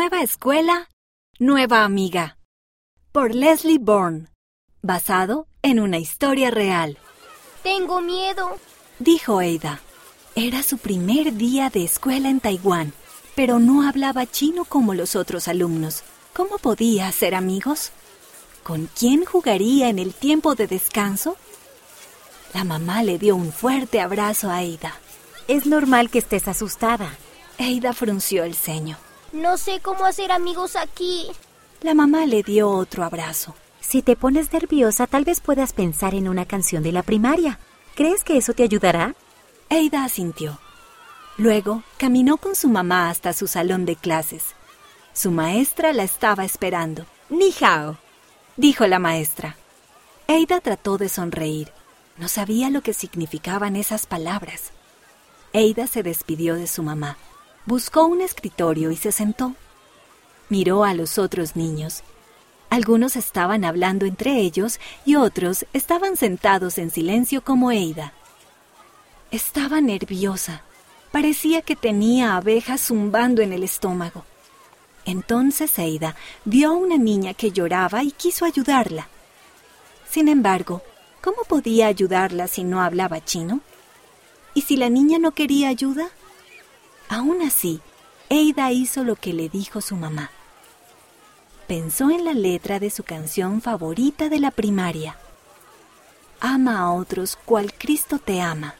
Nueva escuela, nueva amiga. Por Leslie Bourne. Basado en una historia real. Tengo miedo, dijo Ada. Era su primer día de escuela en Taiwán, pero no hablaba chino como los otros alumnos. ¿Cómo podía hacer amigos? ¿Con quién jugaría en el tiempo de descanso? La mamá le dio un fuerte abrazo a Ada. Es normal que estés asustada. Ada frunció el ceño. No sé cómo hacer amigos aquí. La mamá le dio otro abrazo. Si te pones nerviosa, tal vez puedas pensar en una canción de la primaria. ¿Crees que eso te ayudará? Ada asintió. Luego caminó con su mamá hasta su salón de clases. Su maestra la estaba esperando. Ni hao, dijo la maestra. Ada trató de sonreír. No sabía lo que significaban esas palabras. Ada se despidió de su mamá. Buscó un escritorio y se sentó. Miró a los otros niños. Algunos estaban hablando entre ellos y otros estaban sentados en silencio como Ada. Estaba nerviosa. Parecía que tenía abejas zumbando en el estómago. Entonces Ada vio a una niña que lloraba y quiso ayudarla. Sin embargo, ¿cómo podía ayudarla si no hablaba chino? ¿Y si la niña no quería ayuda? Aún así, Ada hizo lo que le dijo su mamá. Pensó en la letra de su canción favorita de la primaria. Ama a otros cual Cristo te ama.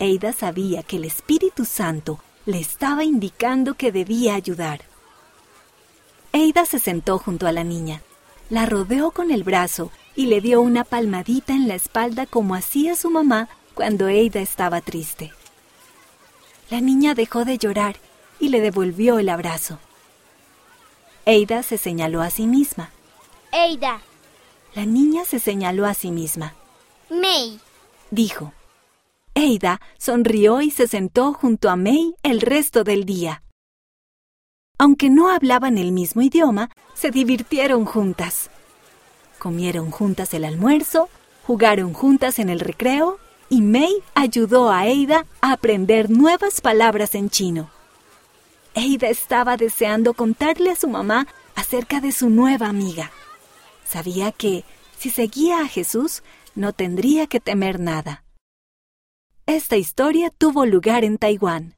Ada sabía que el Espíritu Santo le estaba indicando que debía ayudar. Ada se sentó junto a la niña, la rodeó con el brazo y le dio una palmadita en la espalda como hacía su mamá cuando Ada estaba triste. La niña dejó de llorar y le devolvió el abrazo. Ada se señaló a sí misma. Ada. La niña se señaló a sí misma. May. Dijo. Ada sonrió y se sentó junto a May el resto del día. Aunque no hablaban el mismo idioma, se divirtieron juntas. Comieron juntas el almuerzo, jugaron juntas en el recreo y May ayudó a Ada a aprender nuevas palabras en chino. Ada estaba deseando contarle a su mamá acerca de su nueva amiga. Sabía que, si seguía a Jesús, no tendría que temer nada. Esta historia tuvo lugar en Taiwán.